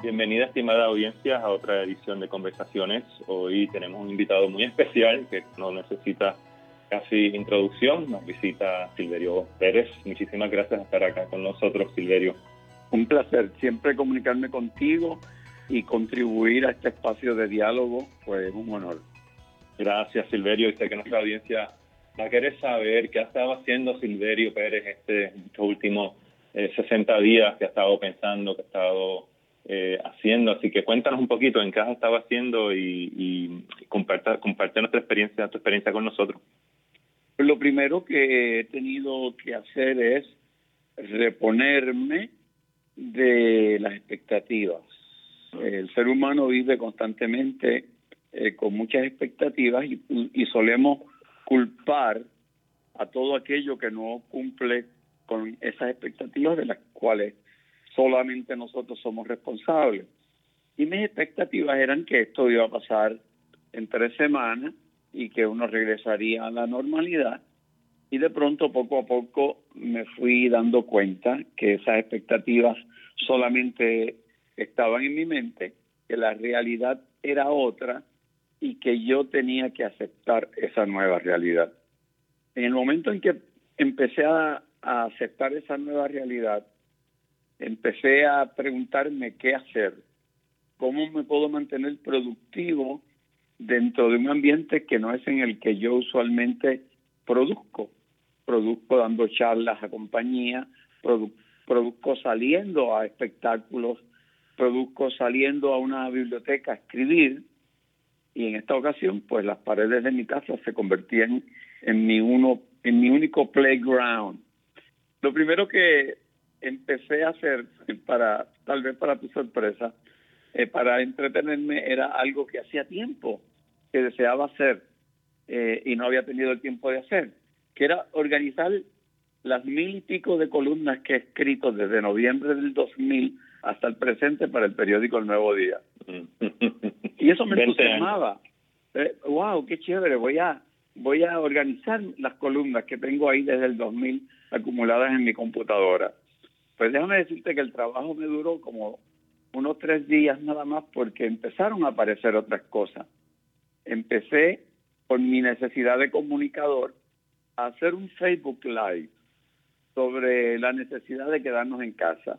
Bienvenida, estimada audiencia, a otra edición de Conversaciones. Hoy tenemos un invitado muy especial que no necesita casi introducción. Nos visita Silverio Pérez. Muchísimas gracias por estar acá con nosotros, Silverio. Un placer siempre comunicarme contigo y contribuir a este espacio de diálogo, pues un honor. Gracias, Silverio. Y sé que nuestra audiencia va a querer saber qué ha estado haciendo Silverio Pérez este, estos últimos 60 eh, días, qué ha estado pensando, qué ha estado eh, haciendo. Así que cuéntanos un poquito en qué has estado haciendo y, y comparte, nuestra experiencia, tu experiencia con nosotros. Lo primero que he tenido que hacer es reponerme de las expectativas. El ser humano vive constantemente eh, con muchas expectativas y solemos culpar a todo aquello que no cumple con esas expectativas de las cuales solamente nosotros somos responsables. Y mis expectativas eran que esto iba a pasar en tres semanas y que uno regresaría a la normalidad. Y de pronto, poco a poco, me fui dando cuenta que esas expectativas solamente estaban en mi mente, que la realidad era otra y que yo tenía que aceptar esa nueva realidad. En el momento en que empecé a, a aceptar esa nueva realidad, empecé a preguntarme qué hacer, cómo me puedo mantener productivo dentro de un ambiente que no es en el que yo usualmente produzco. Produzco dando charlas a compañía, produzco saliendo a espectáculos, produzco saliendo a una biblioteca a escribir y en esta ocasión pues las paredes de mi casa se convertían en mi uno en mi único playground. Lo primero que empecé a hacer para, tal vez para tu sorpresa, eh, para entretenerme era algo que hacía tiempo que deseaba hacer eh, y no había tenido el tiempo de hacer, que era organizar las mil y pico de columnas que he escrito desde noviembre del 2000 hasta el presente para el periódico El Nuevo Día. y eso me entusiasmaba. Eh, wow, qué chévere, voy a voy a organizar las columnas que tengo ahí desde el 2000 acumuladas en mi computadora. Pues déjame decirte que el trabajo me duró como unos tres días nada más porque empezaron a aparecer otras cosas. Empecé con mi necesidad de comunicador a hacer un Facebook Live sobre la necesidad de quedarnos en casa.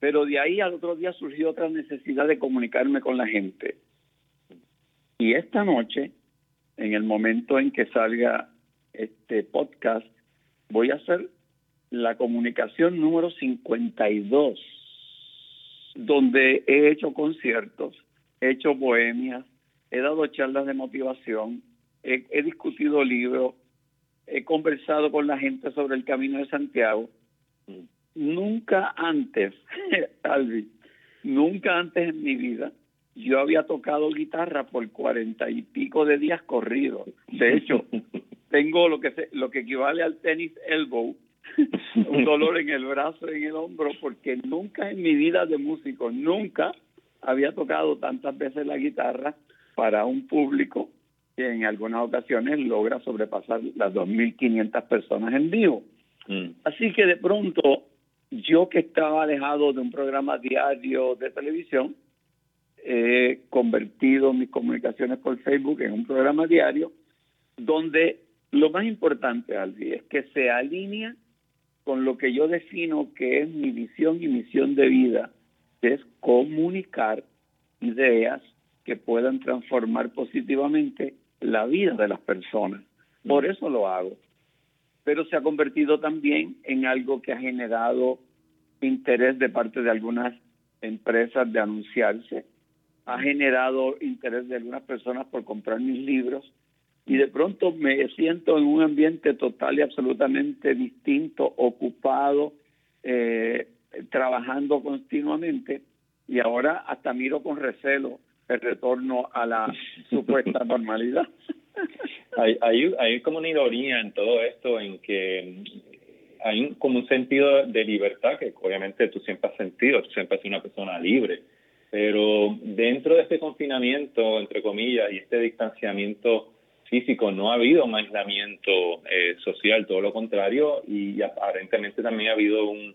Pero de ahí al otro día surgió otra necesidad de comunicarme con la gente. Y esta noche, en el momento en que salga este podcast, voy a hacer la comunicación número 52, donde he hecho conciertos, he hecho bohemias, he dado charlas de motivación, he, discutido libros, he conversado con la gente sobre el camino de Santiago. Nunca antes, Alvi, nunca antes en mi vida yo había tocado guitarra por cuarenta y pico de días corridos. De hecho, tengo lo que se, lo que equivale al tenis elbow, un dolor en el brazo y en el hombro, porque nunca en mi vida de músico, nunca había tocado tantas veces la guitarra para un público que en algunas ocasiones logra sobrepasar las 2.500 personas en vivo. Mm. Así que de pronto, yo que estaba alejado de un programa diario de televisión, he convertido mis comunicaciones por Facebook en un programa diario donde lo más importante, Aldi, es que se alinea con lo que yo defino que es mi visión y misión de vida, es comunicar ideas que puedan transformar positivamente la vida de las personas. Por eso lo hago. Pero se ha convertido también en algo que ha generado interés de parte de algunas empresas de anunciarse, ha generado interés de algunas personas por comprar mis libros y de pronto me siento en un ambiente total y absolutamente distinto, ocupado, eh, trabajando continuamente y ahora hasta miro con recelo el retorno a la supuesta normalidad. hay, hay, hay como una ironía en todo esto, en que hay como un sentido de libertad que obviamente tú siempre has sentido, tú siempre has sido una persona libre, pero dentro de este confinamiento, entre comillas, y este distanciamiento físico, no ha habido aislamiento eh, social, todo lo contrario, y aparentemente también ha habido un,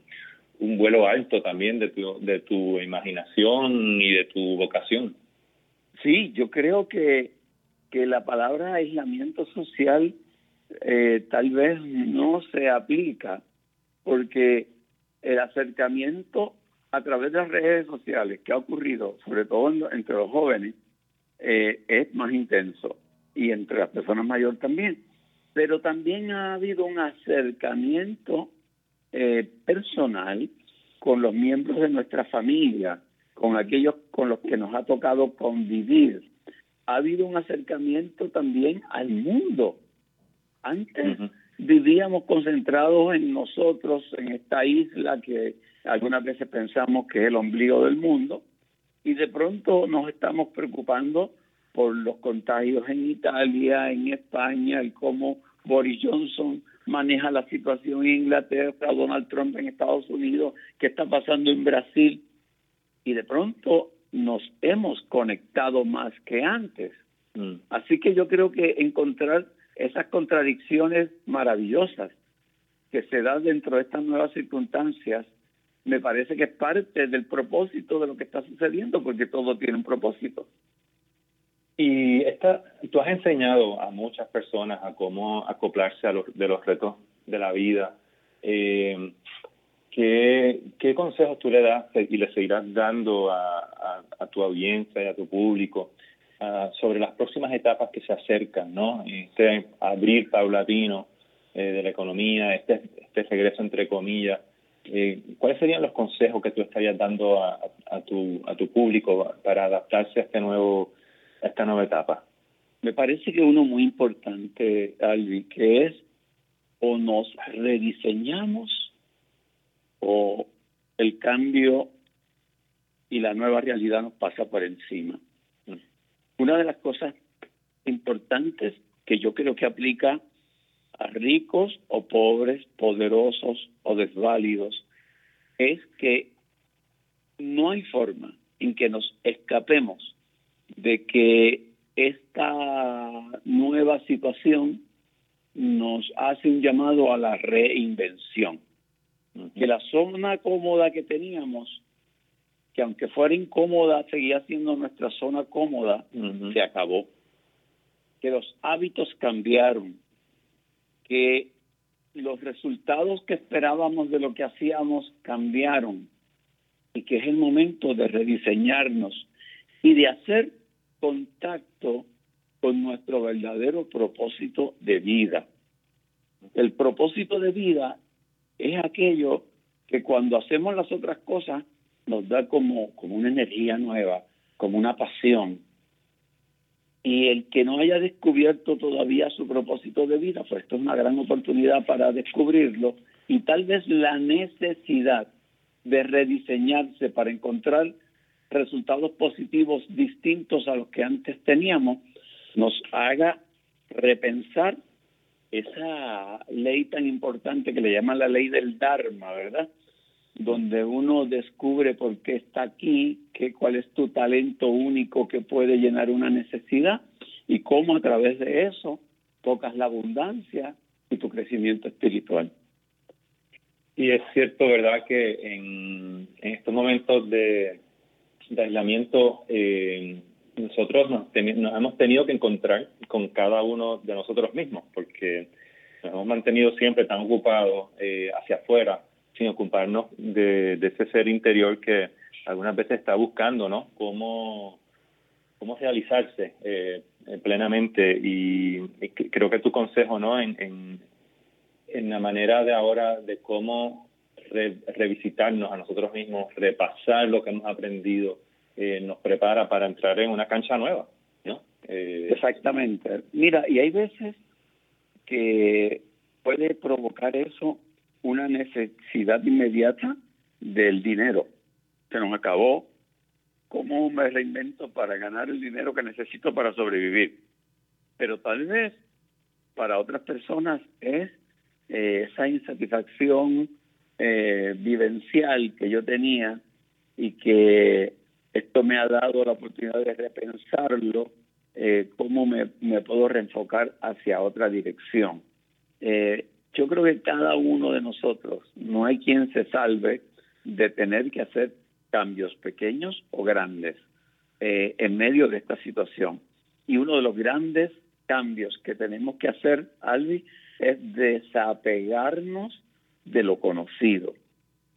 un vuelo alto también de tu, de tu imaginación y de tu vocación. Sí, yo creo que, que la palabra aislamiento social eh, tal vez no se aplica porque el acercamiento a través de las redes sociales que ha ocurrido, sobre todo entre los jóvenes, eh, es más intenso y entre las personas mayores también. Pero también ha habido un acercamiento eh, personal con los miembros de nuestra familia, con aquellos con los que nos ha tocado convivir. Ha habido un acercamiento también al mundo. Antes vivíamos concentrados en nosotros, en esta isla que algunas veces pensamos que es el ombligo del mundo, y de pronto nos estamos preocupando por los contagios en Italia, en España, y cómo Boris Johnson maneja la situación en Inglaterra, Donald Trump en Estados Unidos, qué está pasando en Brasil. Y de pronto nos hemos conectado más que antes. Mm. Así que yo creo que encontrar esas contradicciones maravillosas que se dan dentro de estas nuevas circunstancias, me parece que es parte del propósito de lo que está sucediendo, porque todo tiene un propósito. Y esta, tú has enseñado a muchas personas a cómo acoplarse a los, de los retos de la vida. Eh, ¿qué, ¿Qué consejos tú le das y le seguirás dando a, a, tu audiencia y a tu público uh, sobre las próximas etapas que se acercan, ¿no? Este abrir paulatino eh, de la economía, este, este regreso entre comillas. Eh, ¿Cuáles serían los consejos que tú estarías dando a, a, tu, a tu público para adaptarse a este nuevo esta nueva etapa? Me parece que uno muy importante, Alvi, que es o nos rediseñamos o el cambio y la nueva realidad nos pasa por encima. Una de las cosas importantes que yo creo que aplica a ricos o pobres, poderosos o desválidos, es que no hay forma en que nos escapemos de que esta nueva situación nos hace un llamado a la reinvención. Que la zona cómoda que teníamos, que aunque fuera incómoda, seguía siendo nuestra zona cómoda, se acabó. Que los hábitos cambiaron, que los resultados que esperábamos de lo que hacíamos cambiaron y que es el momento de rediseñarnos y de hacer contacto con nuestro verdadero propósito de vida. El propósito de vida es aquello que cuando hacemos las otras cosas nos da como, como una energía nueva, como una pasión. Y el que no haya descubierto todavía su propósito de vida, pues esto es una gran oportunidad para descubrirlo y tal vez la necesidad de rediseñarse para encontrar resultados positivos distintos a los que antes teníamos, nos haga repensar esa ley tan importante que le llaman la ley del Dharma, ¿verdad? Donde uno descubre por qué está aquí, qué, cuál es tu talento único que puede llenar una necesidad y cómo a través de eso tocas la abundancia y tu crecimiento espiritual. Y es cierto, ¿verdad?, que en estos momentos de, de aislamiento, eh, nosotros nos, nos, hemos tenido que encontrar con cada uno de nosotros mismos, porque nos hemos mantenido siempre tan ocupados eh, hacia afuera, sin ocuparnos de, ese ser interior que algunas veces está buscando, ¿no? Cómo, cómo realizarse eh, plenamente. Y, creo que tu consejo, ¿no? En, en, en la manera de ahora de cómo revisitarnos a nosotros mismos, repasar lo que hemos aprendido, eh, nos prepara para entrar en una cancha nueva, ¿no? Eh, Exactamente. Mira, y hay veces que puede provocar eso una necesidad inmediata del dinero. Se nos acabó. ¿Cómo me reinvento para ganar el dinero que necesito para sobrevivir? Pero tal vez para otras personas es eh, esa insatisfacción eh, vivencial que yo tenía y que esto me ha dado la oportunidad de repensarlo, eh, cómo me, puedo reenfocar hacia otra dirección. Eh, yo creo que cada uno de nosotros, no hay quien se salve, de tener que hacer cambios pequeños o grandes eh, en medio de esta situación. Y uno de los grandes cambios que tenemos que hacer, Albi, es desapegarnos de lo conocido,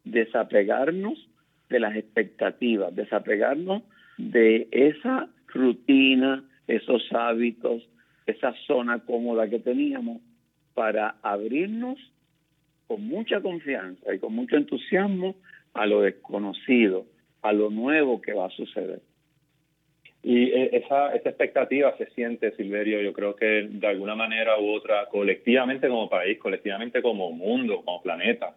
desapegarnos de las expectativas, desapegarnos de esa rutina, esos hábitos, esa zona cómoda que teníamos para abrirnos con mucha confianza y con mucho entusiasmo a lo desconocido, a lo nuevo que va a suceder. Y eh, esa, esa expectativa se siente, Silverio, yo creo que de alguna manera u otra, colectivamente como país, colectivamente como mundo, como planeta,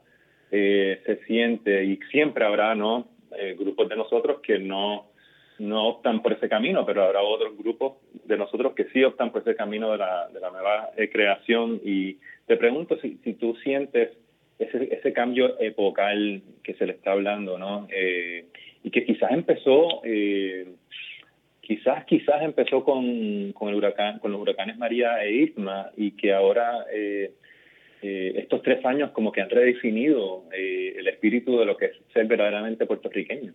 eh, se siente y siempre habrá no eh, grupos de nosotros que no, no optan por ese camino, pero habrá otros grupos de nosotros que sí optan por ese camino de la, de la nueva creación. Y te pregunto si, si tú sientes ese, ese cambio epocal que se le está hablando, ¿no? y que quizás empezó quizás quizás empezó con, con el huracán con los huracanes María e Irma y que ahora eh, eh, estos tres años como que han redefinido eh, el espíritu de lo que es ser verdaderamente puertorriqueño.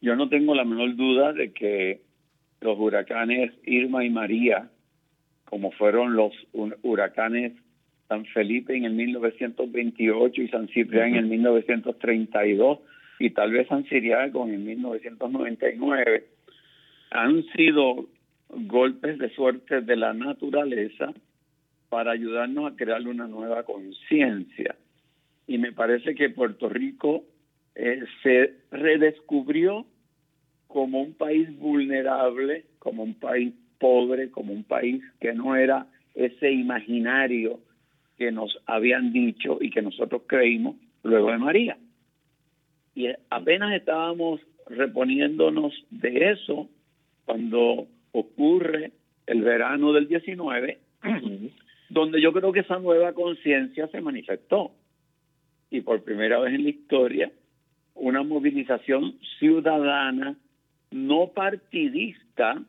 Yo no tengo la menor duda de que los huracanes Irma y María como fueron los huracanes San Felipe en el 1928 y San Ciprián en el 1932 y tal vez San Ciriaco en el 1999 han sido golpes de suerte de la naturaleza para ayudarnos a crear una nueva conciencia. Y me parece que Puerto Rico eh, se redescubrió como un país vulnerable, como un país pobre, como un país que no era ese imaginario que nos habían dicho y que nosotros creímos luego de María. Y apenas estábamos reponiéndonos de eso cuando ocurre el verano del 19, donde yo creo que esa nueva conciencia se manifestó. Y por primera vez en la historia, una movilización ciudadana no partidista,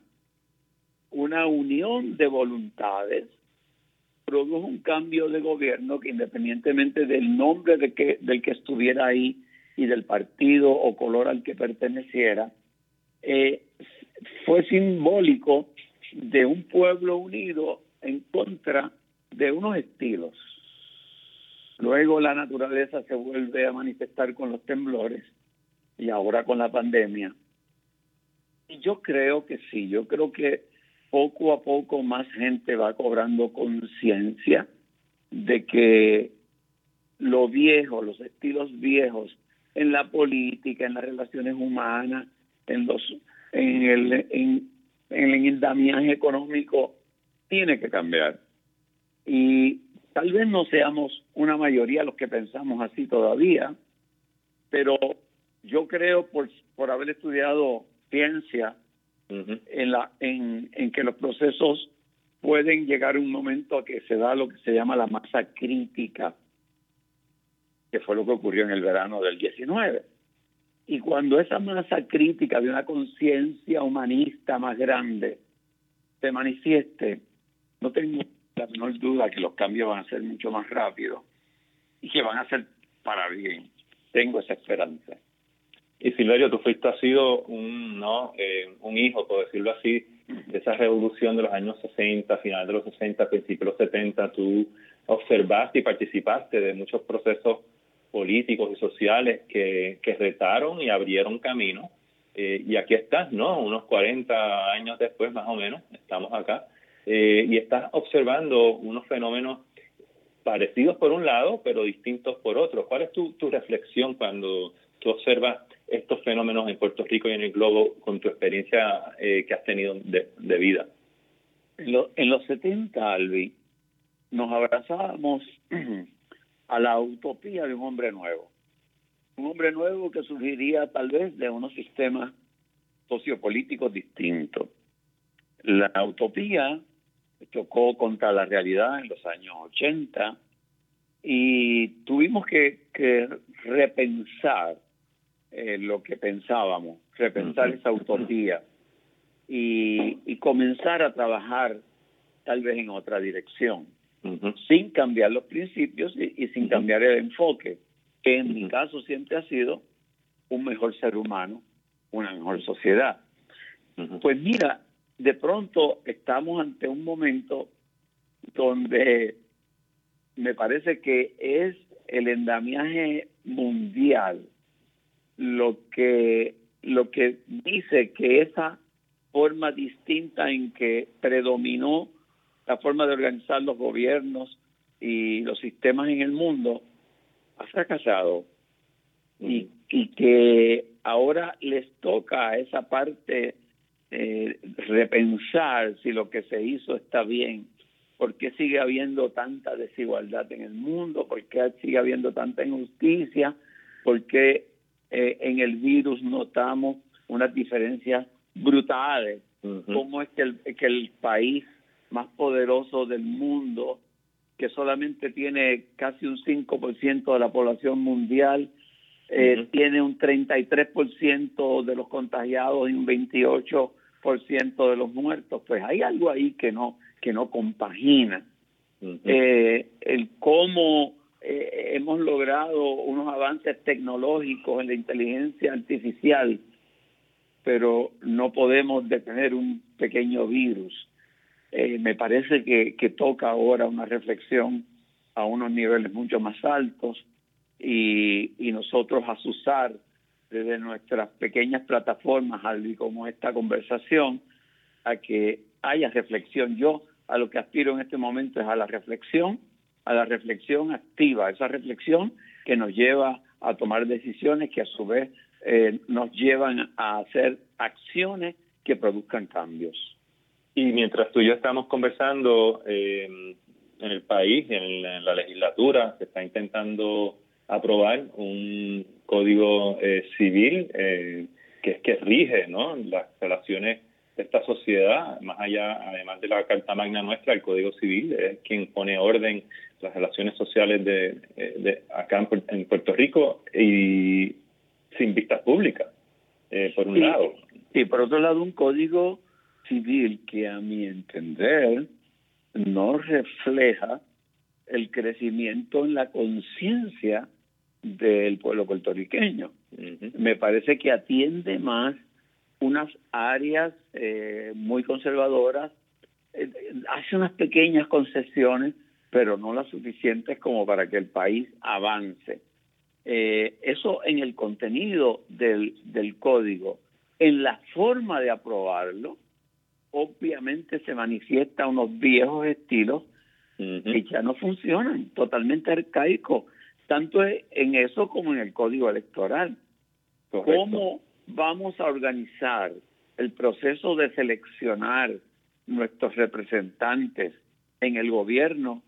una unión de voluntades, produjo un cambio de gobierno que independientemente del nombre de que, del que estuviera ahí y del partido o color al que perteneciera, eh, fue simbólico de un pueblo unido en contra de unos estilos. Luego la naturaleza se vuelve a manifestar con los temblores y ahora con la pandemia. Y yo creo que sí, yo creo que poco a poco más gente va cobrando conciencia de que lo viejo, los estilos viejos en la política, en las relaciones humanas, en los en el, en, en el endamiaje económico tiene que cambiar. Y tal vez no seamos una mayoría los que pensamos así todavía, pero yo creo por, por haber estudiado ciencia en, la, en, en que los procesos pueden llegar a un momento a que se da lo que se llama la masa crítica, que fue lo que ocurrió en el verano del 19. Y cuando esa masa crítica de una conciencia humanista más grande se manifieste, no tengo la menor duda que los cambios van a ser mucho más rápidos y que van a ser para bien. Tengo esa esperanza. Y Silverio, tú fuiste, has sido un, ¿no? Eh, un hijo, por decirlo así, de esa revolución de los años 60, final de los 60, principios de los 70. Tú observaste y participaste de muchos procesos políticos y sociales que, que retaron y abrieron camino. Eh, y aquí estás, ¿no? Unos 40 años después, más o menos, estamos acá, eh, y estás observando unos fenómenos parecidos por un lado, pero distintos por otro. ¿Cuál es tu, tu reflexión cuando tú observas estos fenómenos en Puerto Rico y en el globo con tu experiencia eh, que has tenido de, de vida? En, en los 70, Albi, nos abrazábamos a la utopía de un hombre nuevo. Un hombre nuevo que surgiría tal vez de unos sistemas sociopolíticos distintos. La utopía chocó contra la realidad en los años 80 y tuvimos que, repensar eh, lo que pensábamos, repensar esa utopía y, y comenzar a trabajar tal vez en otra dirección sin cambiar los principios y, sin cambiar el enfoque, que en mi caso siempre ha sido un mejor ser humano, una mejor sociedad. Pues mira, de pronto estamos ante un momento donde me parece que es el endamiaje mundial lo que lo que dice que esa forma distinta en que predominó la forma de organizar los gobiernos y los sistemas en el mundo ha fracasado. Y, y que ahora les toca a esa parte eh, repensar si lo que se hizo está bien, por qué sigue habiendo tanta desigualdad en el mundo, por qué sigue habiendo tanta injusticia, por qué eh, en el virus notamos unas diferencias brutales, cómo es que el, que el país más poderoso del mundo, que solamente tiene casi un 5% de la población mundial, eh, tiene un 33% de los contagiados y un 28% de los muertos, pues hay algo ahí que no que no compagina. eh, el cómo eh, hemos logrado unos avances tecnológicos en la inteligencia artificial, pero no podemos detener un pequeño virus. Eh, me parece que, toca ahora una reflexión a unos niveles mucho más altos y, nosotros asusar desde nuestras pequeñas plataformas, como esta conversación, a que haya reflexión. Yo a lo que aspiro en este momento es a la reflexión, a la reflexión activa, esa reflexión que nos lleva a tomar decisiones que a su vez eh, nos llevan a hacer acciones que produzcan cambios. Y mientras tú y yo estamos conversando eh, en el país, en la, en la legislatura, se está intentando aprobar un código eh, civil eh, que es que rige ¿no? las relaciones de esta sociedad, más allá, además de la Carta Magna nuestra, el Código Civil es quien pone orden las relaciones sociales de, eh, de acá en, Puerto Rico y sin vistas públicas, eh, por un y, lado. Y por otro lado, un código civil que a mi entender no refleja el crecimiento en la conciencia del pueblo puertorriqueño. Uh -huh. Me parece que atiende más unas áreas eh, muy conservadoras, eh, hace unas pequeñas concesiones, pero no las suficientes como para que el país avance. Eh, eso en el contenido del, del código. En la forma de aprobarlo, obviamente se manifiesta unos viejos estilos uh -huh. que ya no funcionan, totalmente arcaicos tanto en eso como en el código electoral. Correcto. ¿Cómo vamos a organizar el proceso de seleccionar nuestros representantes en el gobierno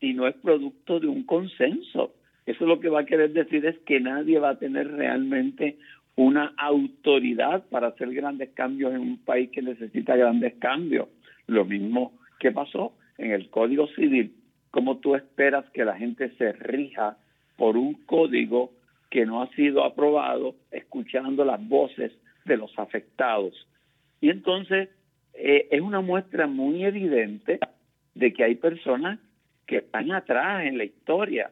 si no es producto de un consenso? Eso lo que va a querer decir es que nadie va a tener realmente una autoridad para hacer grandes cambios en un país que necesita grandes cambios. Lo mismo que pasó en el Código Civil ¿Cómo tú esperas que la gente se rija por un código que no ha sido aprobado, escuchando las voces de los afectados? Y entonces eh, es una muestra muy evidente de que hay personas que están atrás en la historia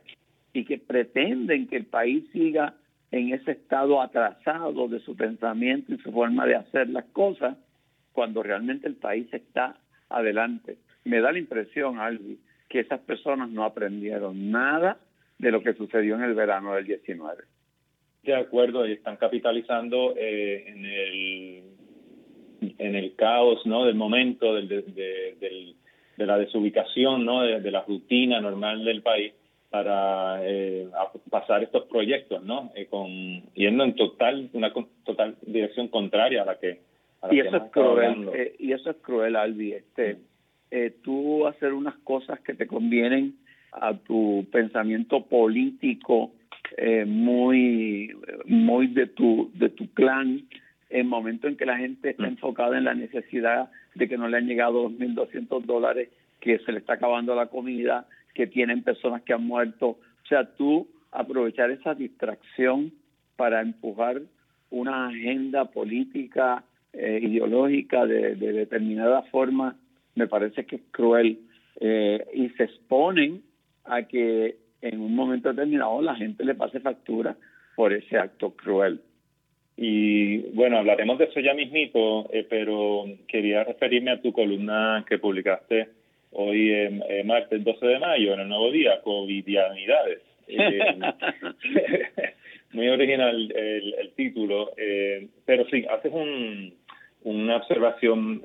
y que pretenden que el país siga en ese estado atrasado de su pensamiento y su forma de hacer las cosas, cuando realmente el país está adelante. Me da la impresión, Albi, que esas personas no aprendieron nada de lo que sucedió en el verano del 19. De acuerdo, y están capitalizando eh, en el en el caos no del momento del, de, la desubicación no de, la rutina normal del país para eh, pasar estos proyectos no eh, con yendo en total una total dirección contraria a la que a la y que eso es cruel eh, y eso es cruel Albi este mm. eh, tú hacer unas cosas que te convienen a tu pensamiento político muy muy de tu de tu clan en momento en que la gente está enfocada en la necesidad de que no le han llegado 2.200 dólares, que se le está acabando la comida, que tienen personas que han muerto. O sea, tú aprovechar esa distracción para empujar una agenda política, eh, ideológica de, de determinada forma me parece que es cruel eh, y se exponen a que en un momento determinado la gente le pase factura por ese acto cruel. Y bueno, hablaremos de eso ya mismito, eh, pero quería referirme a tu columna que publicaste hoy, en martes 12 de mayo, en el nuevo día, Covidianidades. Eh, muy original el, título, eh, pero sí, haces un, una observación,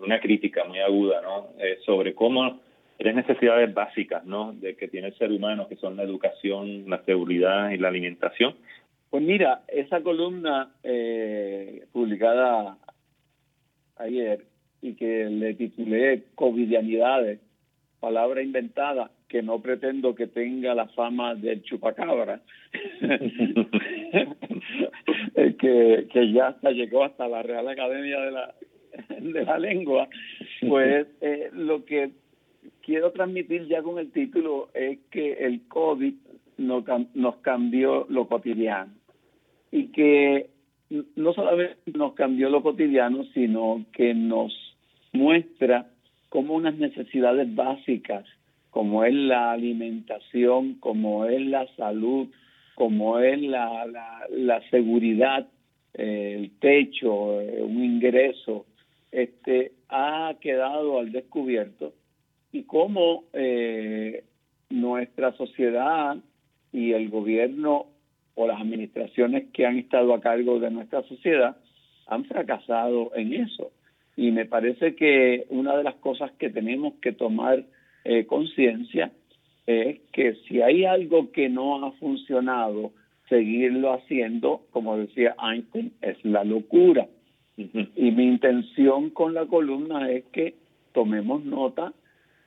una crítica muy aguda, ¿no? sobre cómo tres necesidades básicas, ¿no? De que tiene el ser humano, que son la educación, la seguridad y la alimentación, pues mira, esa columna eh, publicada ayer y que le titulé Covidianidades, palabra inventada, que no pretendo que tenga la fama del chupacabra, que, que ya hasta llegó hasta la Real Academia de la, de la Lengua, pues eh, lo que quiero transmitir ya con el título es que el COVID nos cambió lo cotidiano. Y que no solamente nos cambió lo cotidiano, sino que nos muestra como unas necesidades básicas, como es la alimentación, como es la salud, como es la, la, seguridad, eh, el techo, eh, un ingreso, este, ha quedado al descubierto y cómo eh, nuestra sociedad y el gobierno o las administraciones que han estado a cargo de nuestra sociedad han fracasado en eso. Y me parece que una de las cosas que tenemos que tomar eh, conciencia es que si hay algo que no ha funcionado, seguirlo haciendo, como decía Einstein, es la locura. Y mi intención con la columna es que tomemos nota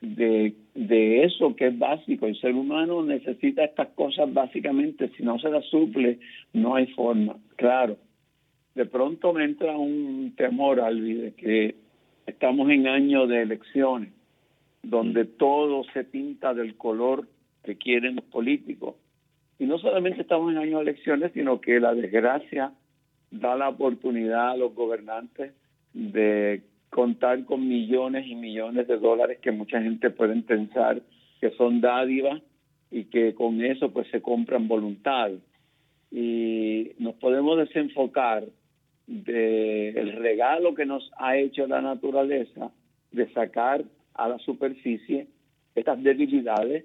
de, de eso que es básico. El ser humano necesita estas cosas básicamente, si no se las suple, no hay forma. Claro, de pronto me entra un temor, Alvi, de que estamos en año de elecciones, donde todo se pinta del color que quieren los políticos. Y no solamente estamos en año de elecciones, sino que la desgracia da la oportunidad a los gobernantes de contar con millones y millones de dólares que mucha gente puede pensar que son dádivas y que con eso pues se compran voluntad. Y nos podemos desenfocar del regalo que nos ha hecho la naturaleza de sacar a la superficie estas debilidades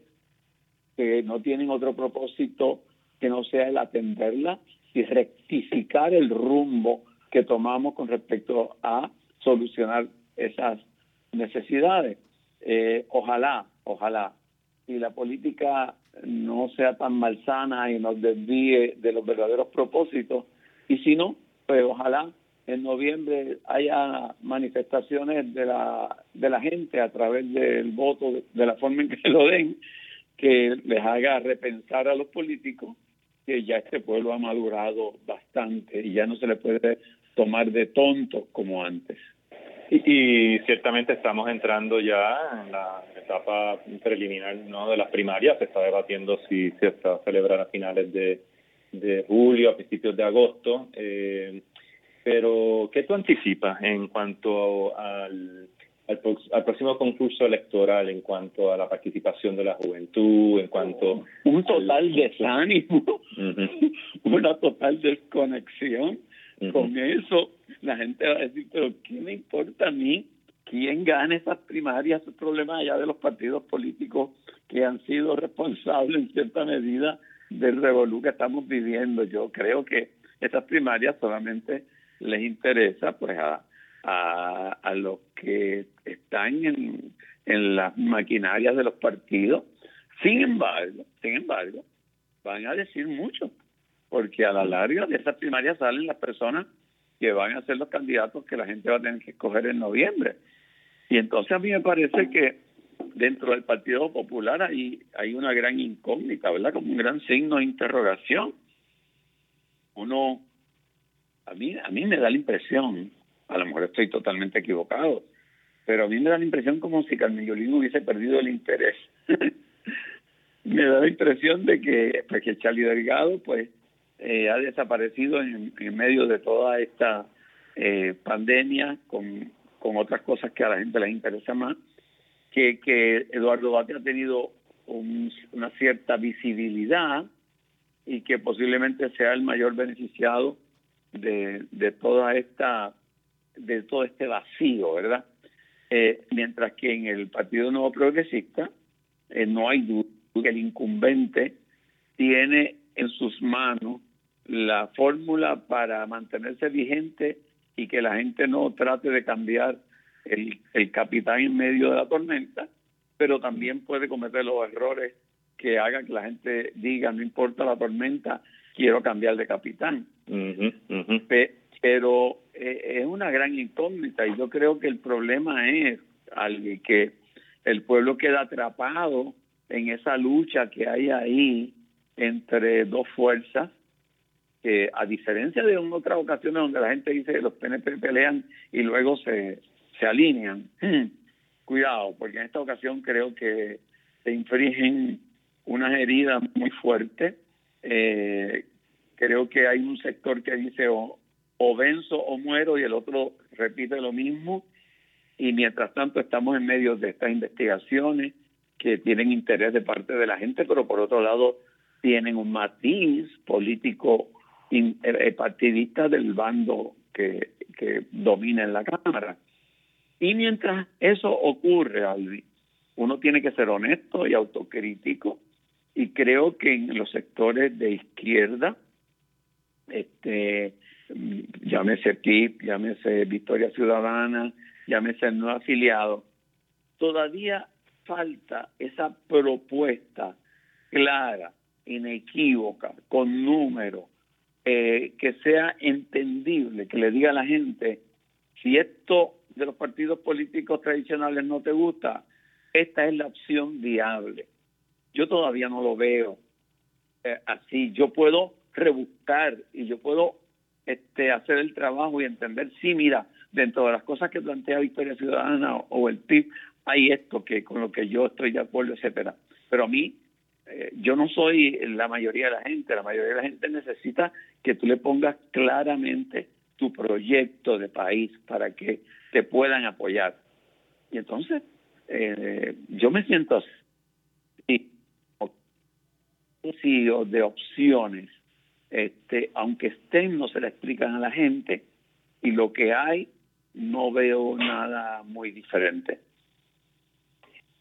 que no tienen otro propósito que no sea el atenderla y rectificar el rumbo que tomamos con respecto a solucionar esas necesidades. Eh, ojalá, ojalá, y la política no sea tan malsana y nos desvíe de los verdaderos propósitos, y si no, pues ojalá en noviembre haya manifestaciones de la, de la gente a través del voto, de la forma en que lo den, que les haga repensar a los políticos que ya este pueblo ha madurado bastante y ya no se le puede tomar de tontos como antes. Y, ciertamente estamos entrando ya en la etapa preliminar ¿no? de las primarias. Se está debatiendo si se está a celebrar a finales de, de julio, a principios de agosto. Eh, pero, ¿qué tú anticipas en cuanto al, al, próximo concurso electoral, en cuanto a la participación de la juventud, en cuanto... Un total desánimo, una total desconexión con eso la gente va a decir, pero ¿qué me importa a mí quién gane esas primarias? Es problema allá de los partidos políticos que han sido responsables en cierta medida del revolú que estamos viviendo. Yo creo que esas primarias solamente les interesa pues a, a, a los que están en, en las maquinarias de los partidos. Sin embargo, sin embargo, van a decir mucho, porque a la larga de esas primarias salen las personas que van a ser los candidatos que la gente va a tener que escoger en noviembre. Y entonces a mí me parece que dentro del Partido Popular hay, una gran incógnita, ¿verdad? Como un gran signo de interrogación. Uno, a mí, a mí me da la impresión, a lo mejor estoy totalmente equivocado, pero a mí me da la impresión como si Carmen hubiese perdido el interés. me da la impresión de que, pues, que Charlie Delgado, pues, eh, ha desaparecido en, medio de toda esta eh, pandemia con, con otras cosas que a la gente les interesa más, que, que Eduardo Bate ha tenido una cierta visibilidad y que posiblemente sea el mayor beneficiado de, de toda esta, de todo este vacío, ¿verdad? Eh, mientras que en el Partido Nuevo Progresista eh, no hay duda que el incumbente tiene en sus manos la fórmula para mantenerse vigente y que la gente no trate de cambiar el, el capitán en medio de la tormenta, pero también puede cometer los errores que hagan que la gente diga, no importa la tormenta, quiero cambiar de capitán. pero eh, es una gran incógnita y yo creo que el problema es al que el pueblo queda atrapado en esa lucha que hay ahí entre dos fuerzas que a diferencia de en otras ocasiones donde la gente dice que los PNP pelean y luego se, se alinean, cuidado, porque en esta ocasión creo que se infringen unas heridas muy fuertes. Eh, creo que hay un sector que dice o, o venzo o muero y el otro repite lo mismo. Y mientras tanto estamos en medio de estas investigaciones que tienen interés de parte de la gente, pero por otro lado tienen un matiz político eh, eh, partidista del bando que, que domina en la Cámara. Y mientras eso ocurre, Albi, uno tiene que ser honesto y autocrítico. Y creo que en los sectores de izquierda, este, llámese PIB, llámese Victoria Ciudadana, llámese el nuevo afiliado, todavía falta esa propuesta clara, inequívoca, con números, eh, que sea entendible, que le diga a la gente, si esto de los partidos políticos tradicionales no te gusta, esta es la opción viable. Yo todavía no lo veo eh, así. Yo puedo rebuscar y yo puedo este, hacer el trabajo y entender, sí, mira, dentro de las cosas que plantea Victoria Ciudadana o, el PIB, hay esto que con lo que yo estoy de acuerdo, etcétera. Pero a mí, eh, yo no soy la mayoría de la gente, la mayoría de la gente necesita que tú le pongas claramente tu proyecto de país para que te puedan apoyar. Y entonces, eh, yo me siento así, de opciones este, aunque estén, no se le explican a la gente y lo que hay no veo nada muy diferente.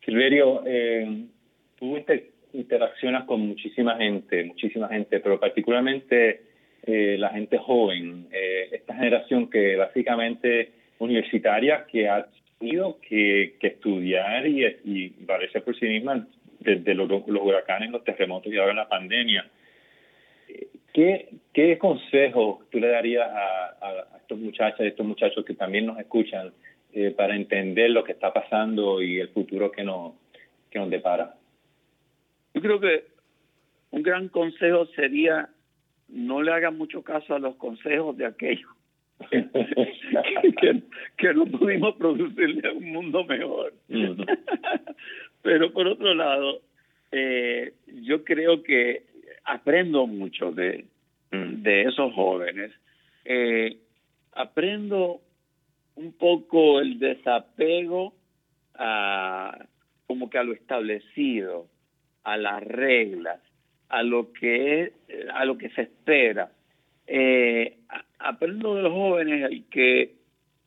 Silverio, eh, tú interaccionas con muchísima gente, muchísima gente, pero particularmente eh, la gente joven, eh, esta generación que básicamente universitaria que ha tenido que, estudiar y, y valerse por sí misma desde los, los huracanes, los terremotos y ahora la pandemia. ¿Qué, qué consejo tú le darías a, estos muchachos, a estos muchachos que también nos escuchan eh, para entender lo que está pasando y el futuro que nos, que nos depara? Yo creo que un gran consejo sería no le hagan mucho caso a los consejos de aquellos que, que, no pudimos producirle un mundo mejor. Pero por otro lado, eh, yo creo que aprendo mucho de, mm. de esos jóvenes. Eh, aprendo un poco el desapego a como que a lo establecido, a las reglas, a lo que a lo que se espera. Eh, aprendo de los jóvenes que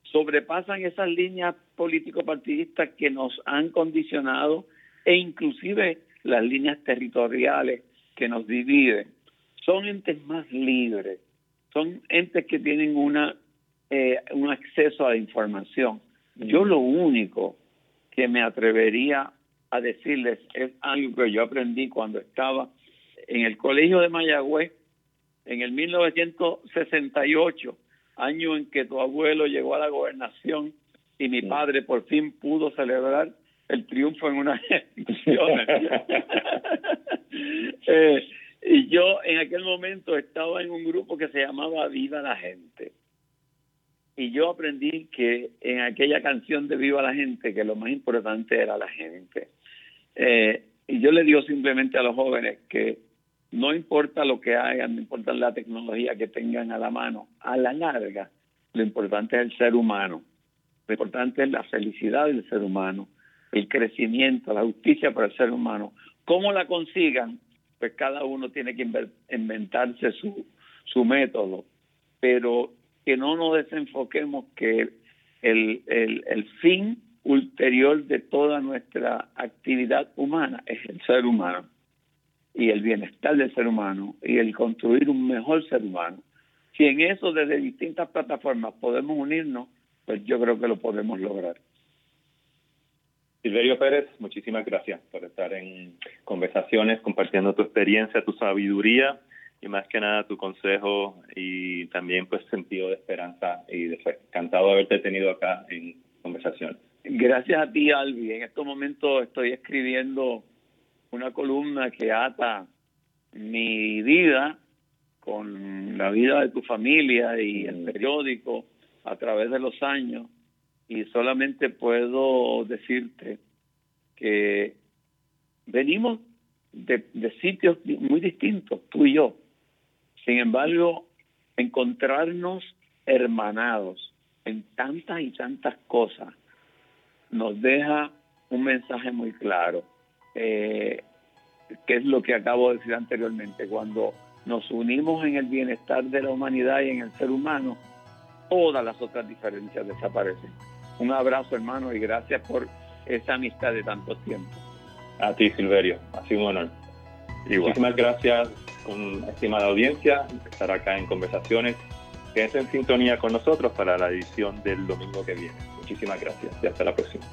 sobrepasan esas líneas político-partidistas que nos han condicionado e inclusive las líneas territoriales que nos dividen, son entes más libres, son entes que tienen una eh, un acceso a la información. Yo lo único que me atrevería a decirles es algo que yo aprendí cuando estaba en el colegio de Mayagüez en el 1968, año en que tu abuelo llegó a la gobernación y mi padre por fin pudo celebrar el triunfo en unas elecciones. Eh, y yo en aquel momento estaba en un grupo que se llamaba Viva la Gente. Y yo aprendí que en aquella canción de Viva la Gente, que lo más importante era la gente. Eh, y yo le digo simplemente a los jóvenes que no importa lo que hagan, no importa la tecnología que tengan a la mano, a la larga, lo importante es el ser humano. Lo importante es la felicidad del ser humano el crecimiento, la justicia para el ser humano. ¿Cómo la consigan? Pues cada uno tiene que inventarse su, su método. pero que no nos desenfoquemos que el, el, el fin ulterior de toda nuestra actividad humana es el ser humano y el bienestar del ser humano y el construir un mejor ser humano. Si en eso desde distintas plataformas podemos unirnos, pues yo creo que lo podemos lograr. Silverio Pérez, muchísimas gracias por estar en conversaciones, compartiendo tu experiencia, tu sabiduría y más que nada tu consejo y también pues sentido de esperanza y de Encantado de haberte tenido acá en conversación. Gracias a ti, Albi. En estos momentos estoy escribiendo una columna que ata mi vida con la vida de tu familia y el mm. periódico a través de los años y solamente puedo decirte que venimos de, sitios muy distintos, tú y yo. Sin embargo, encontrarnos hermanados en tantas y tantas cosas nos deja un mensaje muy claro, eh, que es lo que acabo de decir anteriormente, cuando nos unimos en el bienestar de la humanidad y en el ser humano, todas las otras diferencias desaparecen. Un abrazo, hermano, y gracias por esa amistad de tanto tiempo. A ti, Silverio. Ha sido un honor. Muchísimas gracias, con estimada audiencia, estar acá en Conversaciones. Quédense en sintonía con nosotros para la edición del domingo que viene. Muchísimas gracias y hasta la próxima.